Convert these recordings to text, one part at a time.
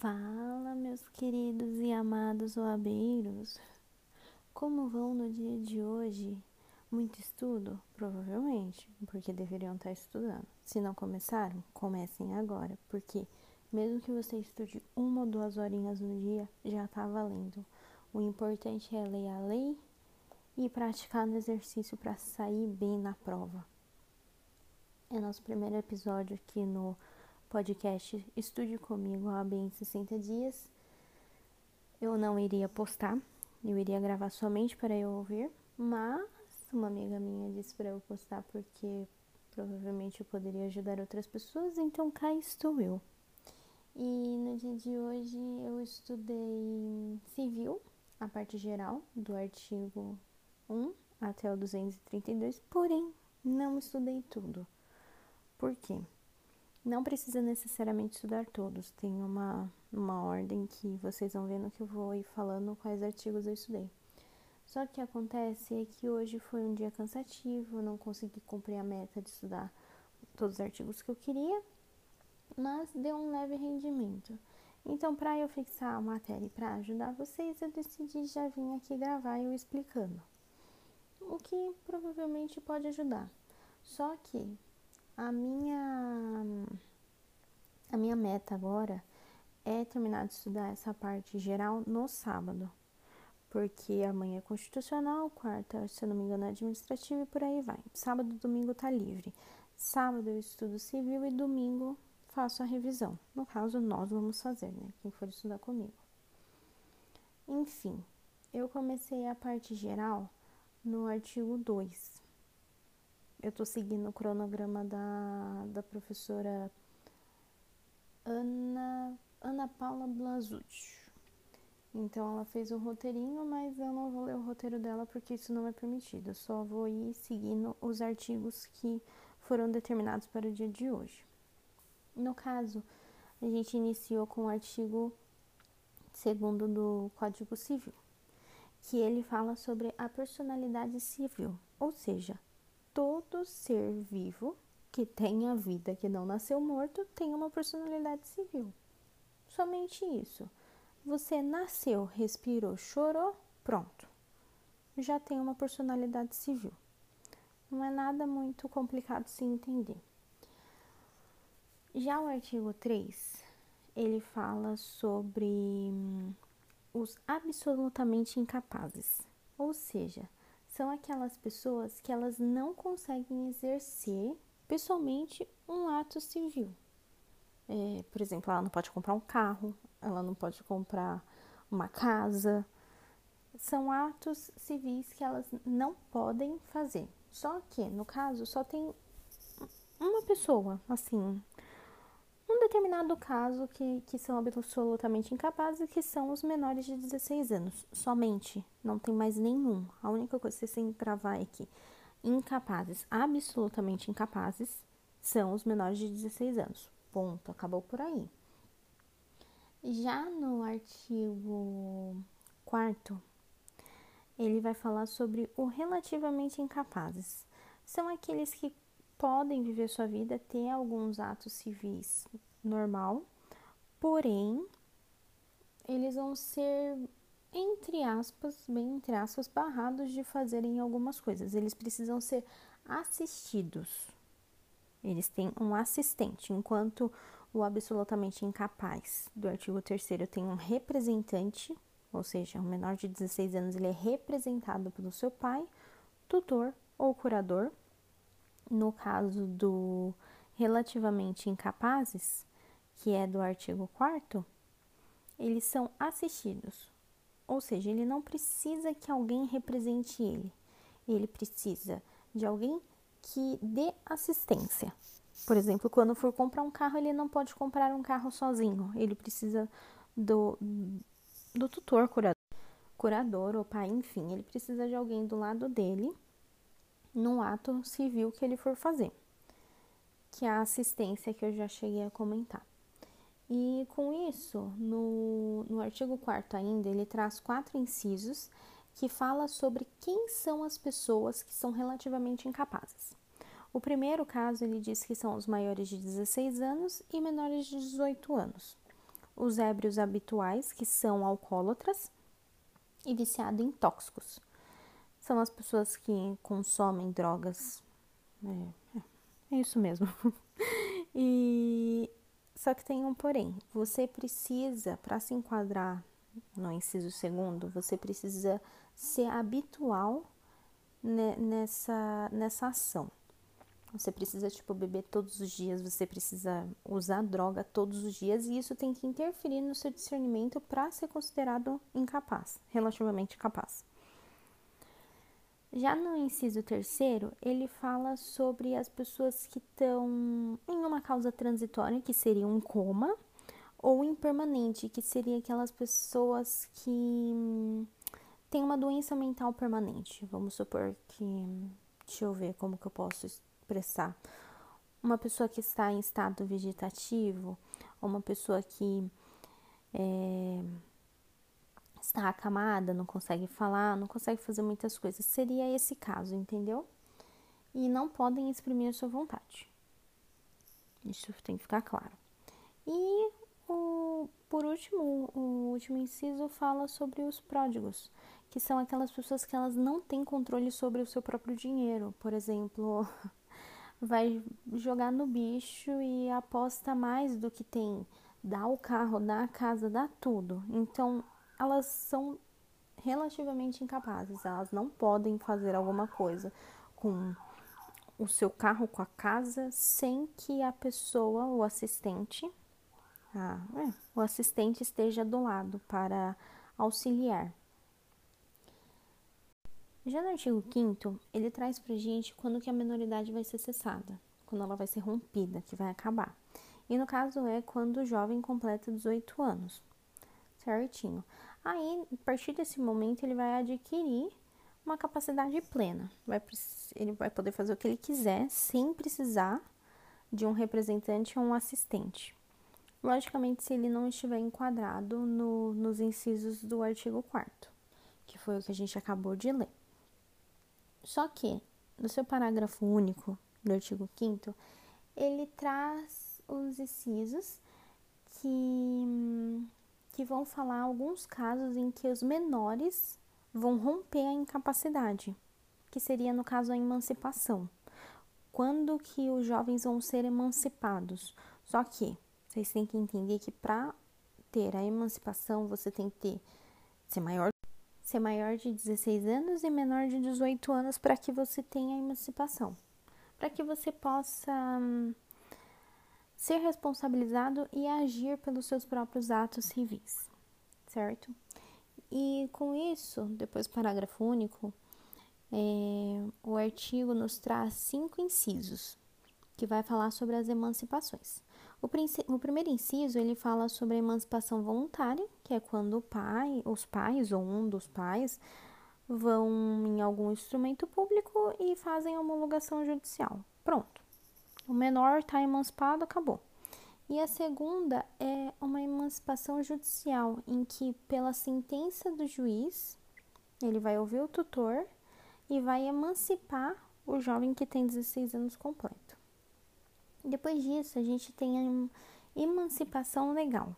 Fala, meus queridos e amados oabeiros. Como vão no dia de hoje? Muito estudo? Provavelmente, porque deveriam estar estudando. Se não começaram, comecem agora, porque mesmo que você estude uma ou duas horinhas no dia, já está valendo. O importante é ler a lei e praticar no exercício para sair bem na prova. É nosso primeiro episódio aqui no podcast Estude Comigo a em 60 dias. Eu não iria postar, eu iria gravar somente para eu ouvir, mas uma amiga minha disse para eu postar porque provavelmente eu poderia ajudar outras pessoas, então cá estou eu. E no dia de hoje eu estudei civil, a parte geral do artigo 1 até o 232, porém não estudei tudo. Por quê? Não precisa necessariamente estudar todos, tem uma, uma ordem que vocês vão vendo que eu vou ir falando quais artigos eu estudei. Só que acontece é que hoje foi um dia cansativo, não consegui cumprir a meta de estudar todos os artigos que eu queria, mas deu um leve rendimento. Então, para eu fixar a matéria e para ajudar vocês, eu decidi já vir aqui gravar eu explicando. O que provavelmente pode ajudar. Só que a minha a minha meta agora é terminar de estudar essa parte geral no sábado. Porque amanhã é constitucional, quarta, se eu não me engano, é administrativo e por aí vai. Sábado e domingo tá livre. Sábado eu estudo civil e domingo faço a revisão. No caso, nós vamos fazer, né? Quem for estudar comigo. Enfim, eu comecei a parte geral no artigo 2. Eu tô seguindo o cronograma da, da professora Ana, Ana Paula Blasucci. Então ela fez o roteirinho, mas eu não vou ler o roteiro dela porque isso não é permitido. Eu só vou ir seguindo os artigos que foram determinados para o dia de hoje. No caso, a gente iniciou com o artigo segundo do Código Civil, que ele fala sobre a personalidade civil, ou seja, todo ser vivo que tenha vida, que não nasceu morto, tem uma personalidade civil. Somente isso. Você nasceu, respirou, chorou, pronto. Já tem uma personalidade civil. Não é nada muito complicado se entender. Já o artigo 3, ele fala sobre hum, os absolutamente incapazes, ou seja, são aquelas pessoas que elas não conseguem exercer pessoalmente um ato civil. É, por exemplo, ela não pode comprar um carro, ela não pode comprar uma casa. São atos civis que elas não podem fazer. Só que, no caso, só tem uma pessoa, assim, determinado caso que, que são absolutamente incapazes, que são os menores de 16 anos. Somente, não tem mais nenhum. A única coisa que você tem que gravar é que incapazes, absolutamente incapazes, são os menores de 16 anos. Ponto, acabou por aí. Já no artigo 4 ele vai falar sobre o relativamente incapazes. São aqueles que podem viver sua vida, ter alguns atos civis normal, porém eles vão ser entre aspas, bem entre aspas, barrados de fazerem algumas coisas. Eles precisam ser assistidos. Eles têm um assistente, enquanto o absolutamente incapaz do artigo 3 tem um representante, ou seja, um menor de 16 anos, ele é representado pelo seu pai, tutor ou curador, no caso do relativamente incapazes, que é do artigo 4 eles são assistidos. Ou seja, ele não precisa que alguém represente ele. Ele precisa de alguém que dê assistência. Por exemplo, quando for comprar um carro, ele não pode comprar um carro sozinho. Ele precisa do, do tutor, curador, curador ou pai, enfim. Ele precisa de alguém do lado dele no ato civil que ele for fazer, que é a assistência que eu já cheguei a comentar. E com isso, no, no artigo 4 ainda, ele traz quatro incisos que fala sobre quem são as pessoas que são relativamente incapazes. O primeiro caso ele diz que são os maiores de 16 anos e menores de 18 anos. Os ébrios habituais, que são alcoólatras e viciados em tóxicos. São as pessoas que consomem drogas. É, é, é isso mesmo. e só que tem um porém. Você precisa, para se enquadrar no inciso segundo, você precisa ser habitual nessa, nessa ação. Você precisa, tipo, beber todos os dias, você precisa usar droga todos os dias, e isso tem que interferir no seu discernimento para ser considerado incapaz, relativamente capaz. Já no inciso terceiro, ele fala sobre as pessoas que estão em uma causa transitória, que seria um coma, ou impermanente, que seria aquelas pessoas que têm uma doença mental permanente. Vamos supor que. Deixa eu ver como que eu posso expressar. Uma pessoa que está em estado vegetativo, ou uma pessoa que é, está acamada, não consegue falar, não consegue fazer muitas coisas. Seria esse caso, entendeu? E não podem exprimir a sua vontade. Isso tem que ficar claro. E o, por último, o último inciso fala sobre os pródigos, que são aquelas pessoas que elas não têm controle sobre o seu próprio dinheiro. Por exemplo, vai jogar no bicho e aposta mais do que tem, dá o carro, dá a casa, dá tudo. Então, elas são relativamente incapazes, elas não podem fazer alguma coisa com o seu carro, com a casa, sem que a pessoa, o assistente, é, o assistente esteja do lado para auxiliar. Já no artigo 5 ele traz pra gente quando que a menoridade vai ser cessada, quando ela vai ser rompida, que vai acabar. E no caso é quando o jovem completa 18 anos. Certinho. Aí, a partir desse momento, ele vai adquirir uma capacidade plena. Vai, ele vai poder fazer o que ele quiser sem precisar de um representante ou um assistente. Logicamente, se ele não estiver enquadrado no, nos incisos do artigo 4 que foi o que a gente acabou de ler. Só que, no seu parágrafo único do artigo 5 ele traz os incisos que, que vão falar alguns casos em que os menores vão romper a incapacidade, que seria no caso a emancipação. Quando que os jovens vão ser emancipados? Só que vocês têm que entender que para ter a emancipação, você tem que ter, ser maior, ser maior de 16 anos e menor de 18 anos para que você tenha a emancipação. Para que você possa hum, ser responsabilizado e agir pelos seus próprios atos civis, certo? E com isso, depois do parágrafo único, é, o artigo nos traz cinco incisos que vai falar sobre as emancipações. O, o, primeiro inciso ele fala sobre a emancipação voluntária, que é quando o pai, os pais ou um dos pais vão em algum instrumento público e fazem homologação judicial. Pronto. O menor está emancipado, acabou. E a segunda é uma emancipação judicial, em que, pela sentença do juiz, ele vai ouvir o tutor e vai emancipar o jovem que tem 16 anos completo. Depois disso, a gente tem a emancipação legal,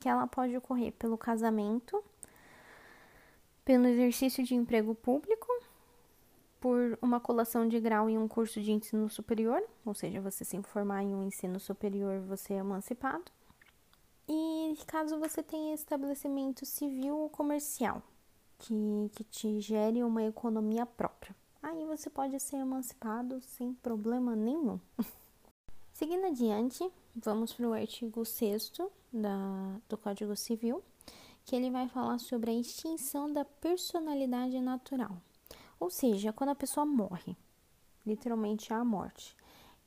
que ela pode ocorrer pelo casamento, pelo exercício de emprego público, por uma colação de grau em um curso de ensino superior, ou seja, você se formar em um ensino superior, você é emancipado. E caso você tenha estabelecimento civil ou comercial, que, que te gere uma economia própria, aí você pode ser emancipado sem problema nenhum. Seguindo adiante, vamos para o artigo 6 do Código Civil, que ele vai falar sobre a extinção da personalidade natural, ou seja, quando a pessoa morre, literalmente a morte.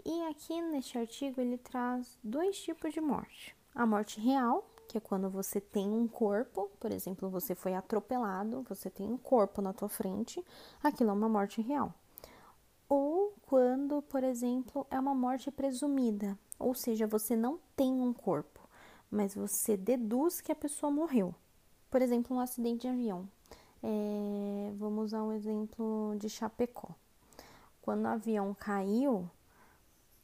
E aqui neste artigo ele traz dois tipos de morte: a morte real, que é quando você tem um corpo, por exemplo, você foi atropelado, você tem um corpo na tua frente, aquilo é uma morte real ou quando, por exemplo, é uma morte presumida, ou seja, você não tem um corpo, mas você deduz que a pessoa morreu. Por exemplo, um acidente de avião. É, vamos usar um exemplo de Chapecó. Quando o avião caiu,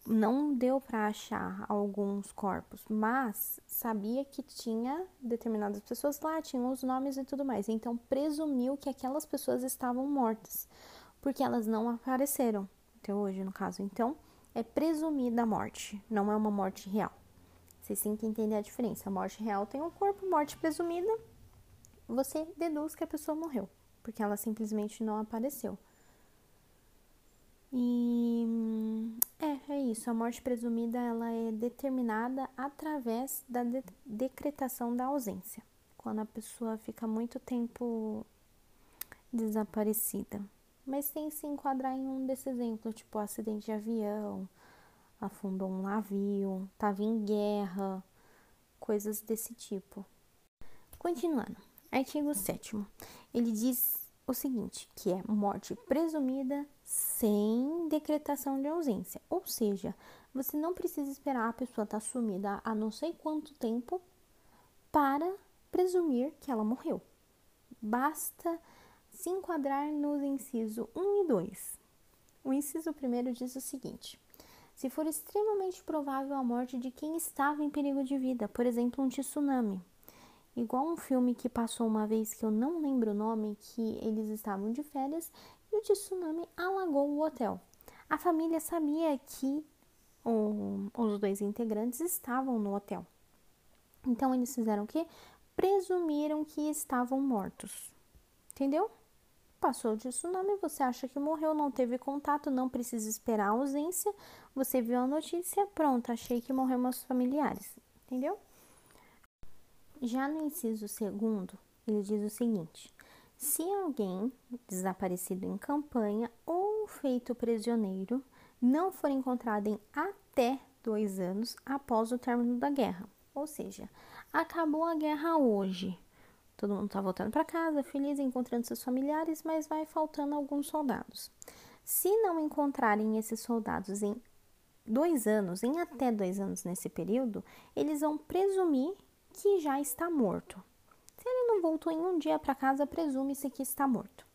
não deu para achar alguns corpos, mas sabia que tinha determinadas pessoas lá, tinham os nomes e tudo mais. Então presumiu que aquelas pessoas estavam mortas, porque elas não apareceram até hoje, no caso. Então é presumida a morte, não é uma morte real. Vocês têm que entender a diferença. A morte real tem um corpo, morte presumida, você deduz que a pessoa morreu, porque ela simplesmente não apareceu. E é, é isso. A morte presumida ela é determinada através da de decretação da ausência, quando a pessoa fica muito tempo desaparecida. Mas tem que se enquadrar em um desses exemplos, tipo acidente de avião, afundou um navio, estava em guerra, coisas desse tipo. Continuando, artigo 7 ele diz o seguinte, que é morte presumida sem decretação de ausência. Ou seja, você não precisa esperar a pessoa estar tá sumida há não sei quanto tempo para presumir que ela morreu. Basta se enquadrar nos incisos 1 e 2. O inciso primeiro diz o seguinte: se for extremamente provável a morte de quem estava em perigo de vida, por exemplo, um tsunami. Igual um filme que passou uma vez que eu não lembro o nome, que eles estavam de férias e o tsunami alagou o hotel. A família sabia que os dois integrantes estavam no hotel. Então eles fizeram o quê? Presumiram que estavam mortos. Entendeu? Passou de tsunami, você acha que morreu, não teve contato, não precisa esperar a ausência. Você viu a notícia, pronto, achei que morreu meus familiares. Entendeu? Já no inciso segundo, ele diz o seguinte: se alguém desaparecido em campanha ou feito prisioneiro não for encontrado em até dois anos após o término da guerra, ou seja, acabou a guerra hoje, Todo mundo está voltando para casa, feliz, encontrando seus familiares, mas vai faltando alguns soldados. Se não encontrarem esses soldados em dois anos, em até dois anos nesse período, eles vão presumir que já está morto. Se ele não voltou em um dia para casa, presume-se que está morto.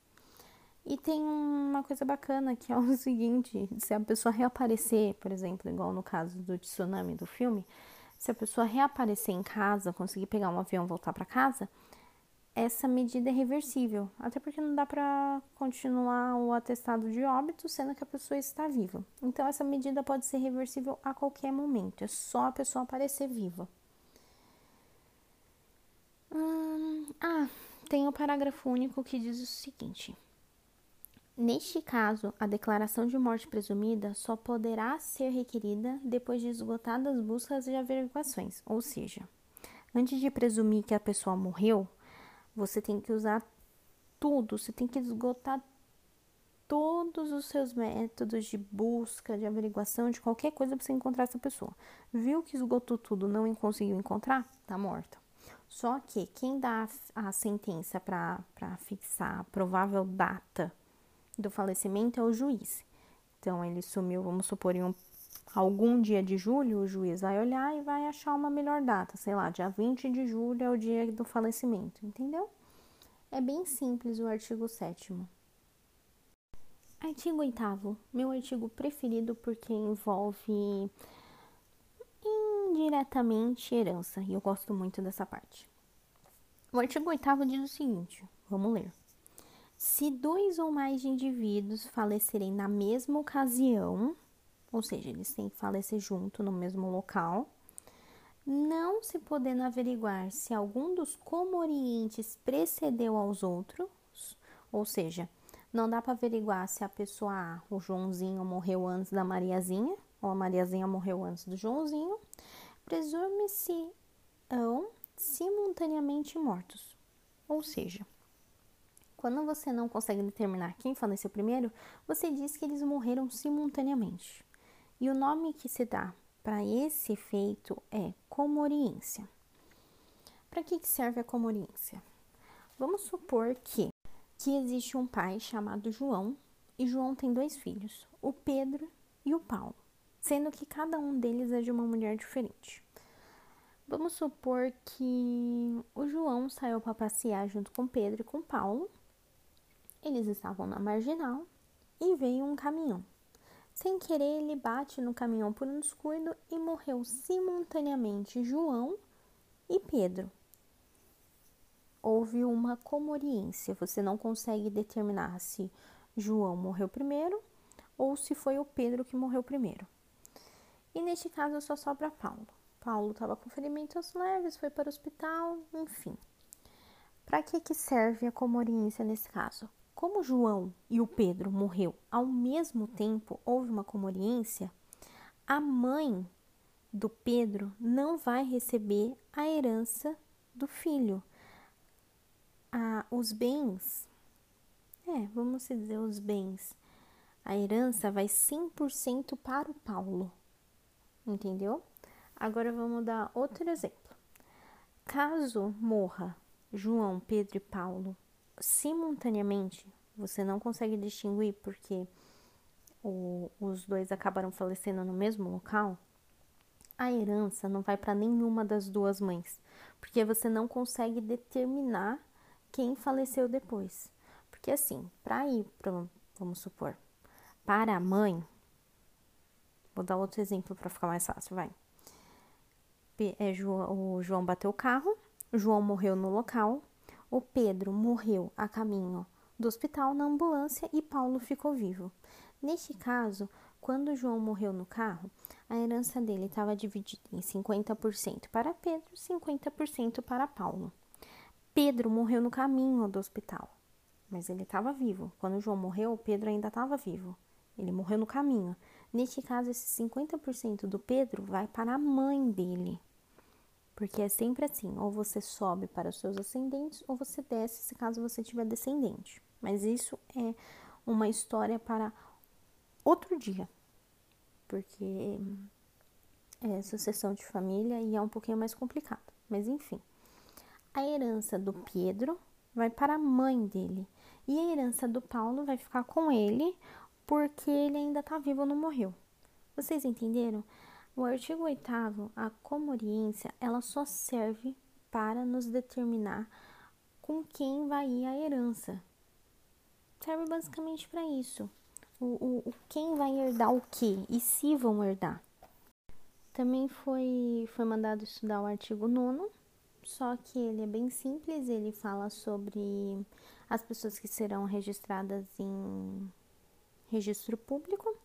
E tem uma coisa bacana que é o seguinte: se a pessoa reaparecer, por exemplo, igual no caso do tsunami do filme, se a pessoa reaparecer em casa, conseguir pegar um avião e voltar para casa, essa medida é reversível, até porque não dá para continuar o atestado de óbito sendo que a pessoa está viva. Então, essa medida pode ser reversível a qualquer momento, é só a pessoa aparecer viva. Hum, ah, tem o parágrafo único que diz o seguinte: Neste caso, a declaração de morte presumida só poderá ser requerida depois de esgotadas buscas e averiguações, ou seja, antes de presumir que a pessoa morreu, você tem que usar tudo, você tem que esgotar todos os seus métodos de busca, de averiguação, de qualquer coisa para você encontrar essa pessoa. Viu que esgotou tudo, não conseguiu encontrar? Tá morta. Só que quem dá a sentença para fixar a provável data do falecimento é o juiz. Então, ele sumiu, vamos supor, em um, algum dia de julho, o juiz vai olhar e vai achar uma melhor data, sei lá, dia 20 de julho é o dia do falecimento, entendeu? É bem simples o artigo 7. Artigo 8, meu artigo preferido porque envolve indiretamente herança, e eu gosto muito dessa parte. O artigo 8 diz o seguinte: vamos ler. Se dois ou mais indivíduos falecerem na mesma ocasião, ou seja, eles têm que falecer junto no mesmo local, não se podendo averiguar se algum dos comorientes precedeu aos outros, ou seja, não dá para averiguar se a pessoa A, o Joãozinho, morreu antes da Mariazinha, ou a Mariazinha morreu antes do Joãozinho, presume-se simultaneamente mortos. Ou seja, quando você não consegue determinar quem faleceu primeiro, você diz que eles morreram simultaneamente. E o nome que se dá para esse efeito é comoriência. Para que, que serve a comoriência? Vamos supor que, que existe um pai chamado João e João tem dois filhos, o Pedro e o Paulo, sendo que cada um deles é de uma mulher diferente. Vamos supor que o João saiu para passear junto com Pedro e com Paulo Eles estavam na marginal e veio um caminhão. Sem querer, ele bate no caminhão por um descuido e morreu simultaneamente João e Pedro. Houve uma comoriência, você não consegue determinar se João morreu primeiro ou se foi o Pedro que morreu primeiro. E neste caso só sobra Paulo. Paulo estava com ferimentos leves, foi para o hospital, enfim. Para que, que serve a comoriência nesse caso? Como João e o Pedro morreu ao mesmo tempo, houve uma comoriência, a mãe do Pedro não vai receber a herança do filho. Ah, os bens, é, vamos dizer os bens, a herança vai 100% para o Paulo, entendeu? Agora vamos dar outro exemplo. Caso morra João, Pedro e Paulo simultaneamente, você não consegue distinguir porque o, os dois acabaram falecendo no mesmo local, a herança não vai para nenhuma das duas mães, porque você não consegue determinar quem faleceu depois. Porque assim, para ir para, vamos supor, para a mãe, vou dar outro exemplo para ficar mais fácil, vai. É, o João bateu o carro, João morreu no local, o Pedro morreu a caminho do hospital na ambulância e Paulo ficou vivo. Neste caso, quando João morreu no carro, a herança dele estava dividida em 50% para Pedro e 50% para Paulo. Pedro morreu no caminho do hospital, mas ele estava vivo. Quando João morreu, Pedro ainda estava vivo. Ele morreu no caminho. Neste caso, esse 50% do Pedro vai para a mãe dele. Porque é sempre assim, ou você sobe para os seus ascendentes, ou você desce se caso você tiver descendente. Mas isso é uma história para outro dia. Porque é sucessão de família e é um pouquinho mais complicado. Mas enfim. A herança do Pedro vai para a mãe dele. E a herança do Paulo vai ficar com ele, porque ele ainda está vivo, não morreu. Vocês entenderam? O artigo 8 a comoriência, ela só serve para nos determinar com quem vai ir a herança. Serve basicamente para isso. O, o, quem vai herdar o que e se vão herdar. Também foi, foi mandado estudar o artigo 9, só que ele é bem simples, ele fala sobre as pessoas que serão registradas em registro público,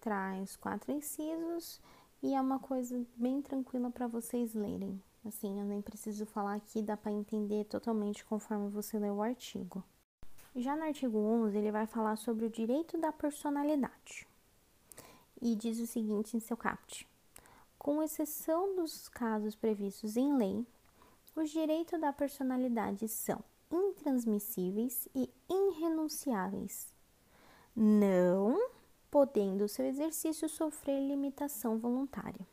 traz quatro incisos e é uma coisa bem tranquila para vocês lerem. Assim, eu nem preciso falar aqui, dá para entender totalmente conforme você lê o artigo. Já no artigo 11, ele vai falar sobre o direito da personalidade. E diz o seguinte em seu caput: Com exceção dos casos previstos em lei, os direitos da personalidade são intransmissíveis e irrenunciáveis. Não podendo seu exercício sofrer limitação voluntária.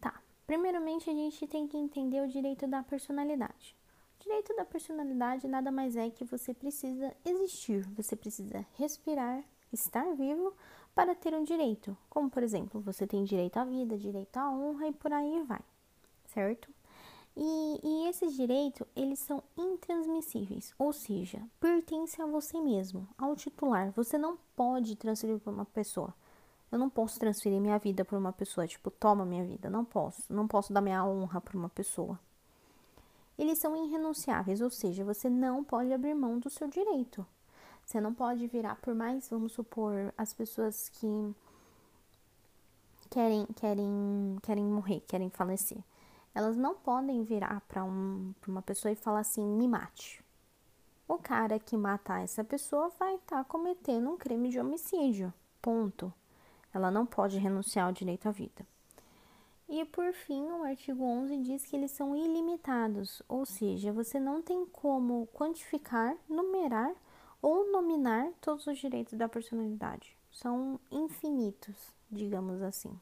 Tá, primeiramente a gente tem que entender o direito da personalidade. O direito da personalidade nada mais é que você precisa existir, você precisa respirar, estar vivo para ter um direito. Como, por exemplo, você tem direito à vida, direito à honra e por aí vai, certo? E, e esses direitos, eles são intransmissíveis, ou seja, pertence a você mesmo, ao titular. Você não pode transferir para uma pessoa. Eu não posso transferir minha vida para uma pessoa, tipo, toma minha vida. Não posso. Não posso dar minha honra para uma pessoa. Eles são irrenunciáveis, ou seja, você não pode abrir mão do seu direito. Você não pode virar, por mais, vamos supor, as pessoas que querem, querem, querem morrer, querem falecer elas não podem virar para um, uma pessoa e falar assim: me mate. O cara que matar essa pessoa vai estar tá cometendo um crime de homicídio. Ponto. Ela não pode renunciar ao direito à vida. E por fim, o artigo 11 diz que eles são ilimitados, ou seja, você não tem como quantificar, numerar ou nominar todos os direitos da personalidade. São infinitos, digamos assim.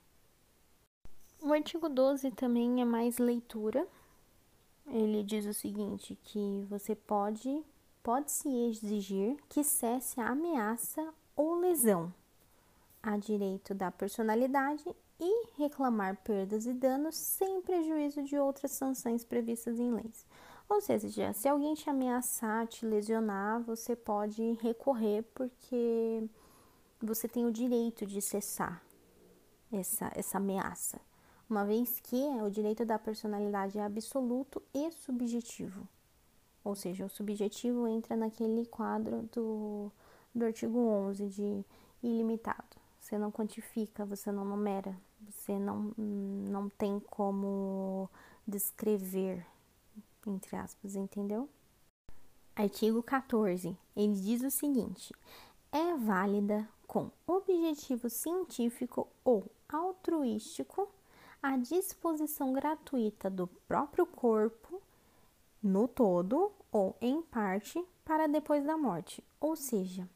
O artigo 12 também é mais leitura. Ele diz o seguinte, que você pode pode se exigir que cesse a ameaça ou lesão a direito da personalidade e reclamar perdas e danos sem prejuízo de outras sanções previstas em leis. Ou seja, se alguém te ameaçar, te lesionar, você pode recorrer porque você tem o direito de cessar essa, essa ameaça, uma vez que o direito da personalidade é absoluto e subjetivo. Ou seja, o subjetivo entra naquele quadro do, do artigo 11 de ilimitado. Você não quantifica, você não numera, você não, não tem como descrever, entre aspas, entendeu? Artigo 14. Ele diz o seguinte: é válida com objetivo científico ou altruístico a disposição gratuita do próprio corpo no todo ou em parte para depois da morte. Ou seja,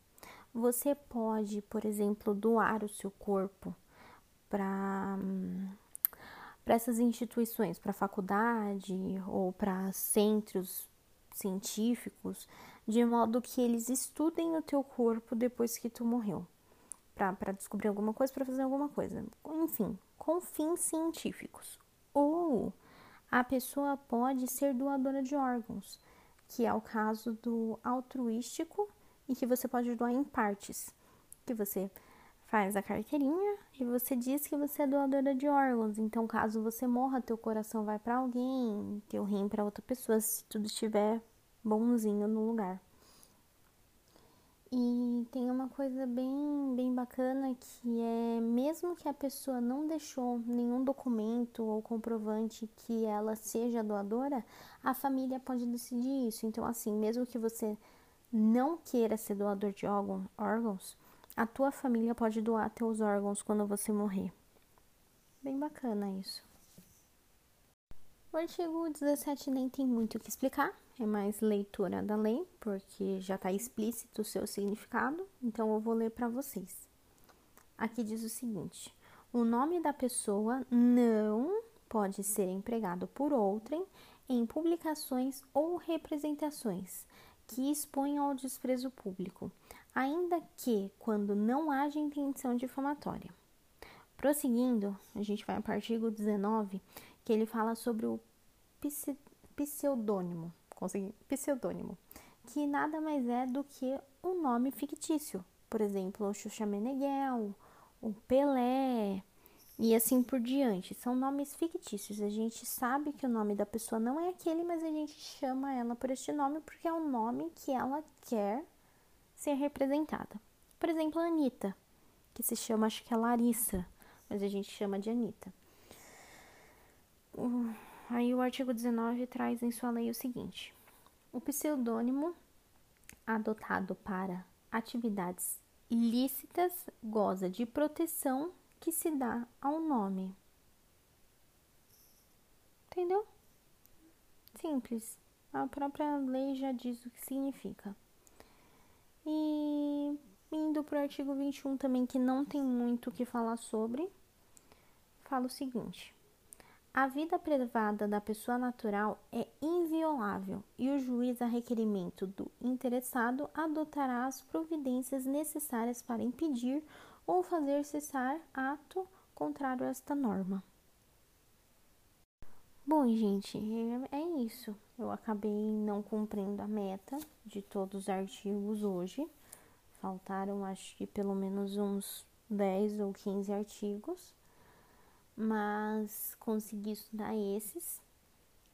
você pode, por exemplo, doar o seu corpo para para essas instituições, para faculdade ou para centros científicos, de modo que eles estudem o teu corpo depois que tu morreu, para descobrir alguma coisa, para fazer alguma coisa, enfim, com fins científicos. Ou a pessoa pode ser doadora de órgãos, que é o caso do altruístico e que você pode doar em partes, que você faz a carteirinha e você diz que você é doadora de órgãos. Então, caso você morra, teu coração vai para alguém, teu rim para outra pessoa, se tudo estiver bonzinho no lugar. E tem uma coisa bem, bem bacana que é mesmo que a pessoa não deixou nenhum documento ou comprovante que ela seja doadora, a família pode decidir isso. Então, assim, mesmo que você não queira ser doador de órgãos, a tua família pode doar teus órgãos quando você morrer. Bem bacana isso. O artigo 17 nem tem muito o que explicar, é mais leitura da lei, porque já está explícito o seu significado, então eu vou ler para vocês. Aqui diz o seguinte: o nome da pessoa não pode ser empregado por outrem em publicações ou representações que exponham ao desprezo público, ainda que quando não haja intenção difamatória. Prosseguindo, a gente vai para o artigo 19, que ele fala sobre o pseudônimo, consegui, pseudônimo, que nada mais é do que um nome fictício. Por exemplo, o Xuxa Meneghel, o Pelé e assim por diante. São nomes fictícios. A gente sabe que o nome da pessoa não é aquele, mas a gente chama ela por este nome porque é o nome que ela quer ser representada. Por exemplo, a Anitta, que se chama, acho que é Larissa, mas a gente chama de Anitta. Aí o artigo 19 traz em sua lei o seguinte: o pseudônimo adotado para atividades ilícitas goza de proteção que se dá ao nome. Entendeu? Simples. A própria lei já diz o que significa. E indo para o artigo 21 também, que não tem muito o que falar sobre, fala o seguinte: a vida privada da pessoa natural é inviolável e o juiz, a requerimento do interessado, adotará as providências necessárias para impedir ou fazer cessar ato contrário a esta norma. Bom, gente, é, isso. Eu acabei não cumprindo a meta de todos os artigos hoje. Faltaram, acho que pelo menos uns 10 ou 15 artigos, mas consegui estudar esses.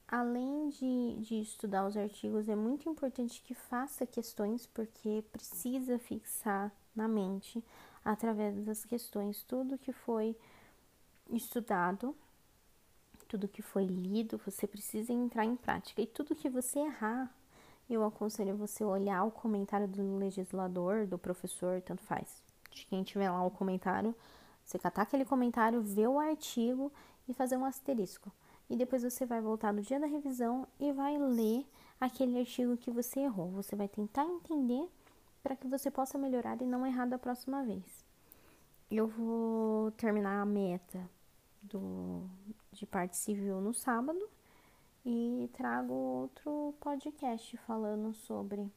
Além de, de estudar os artigos, é muito importante que faça questões, porque precisa fixar na mente, através das questões, tudo que foi estudado tudo que foi lido, você precisa entrar em prática. E tudo que você errar, eu aconselho você olhar o comentário do legislador, do professor, tanto faz. De quem tiver lá o comentário, você catar aquele comentário, ver o artigo e fazer um asterisco. E depois você vai voltar no dia da revisão e vai ler aquele artigo que você errou. Você vai tentar entender para que você possa melhorar e não errar da próxima vez. Eu vou terminar a meta do, de parte civil no sábado e trago outro podcast falando sobre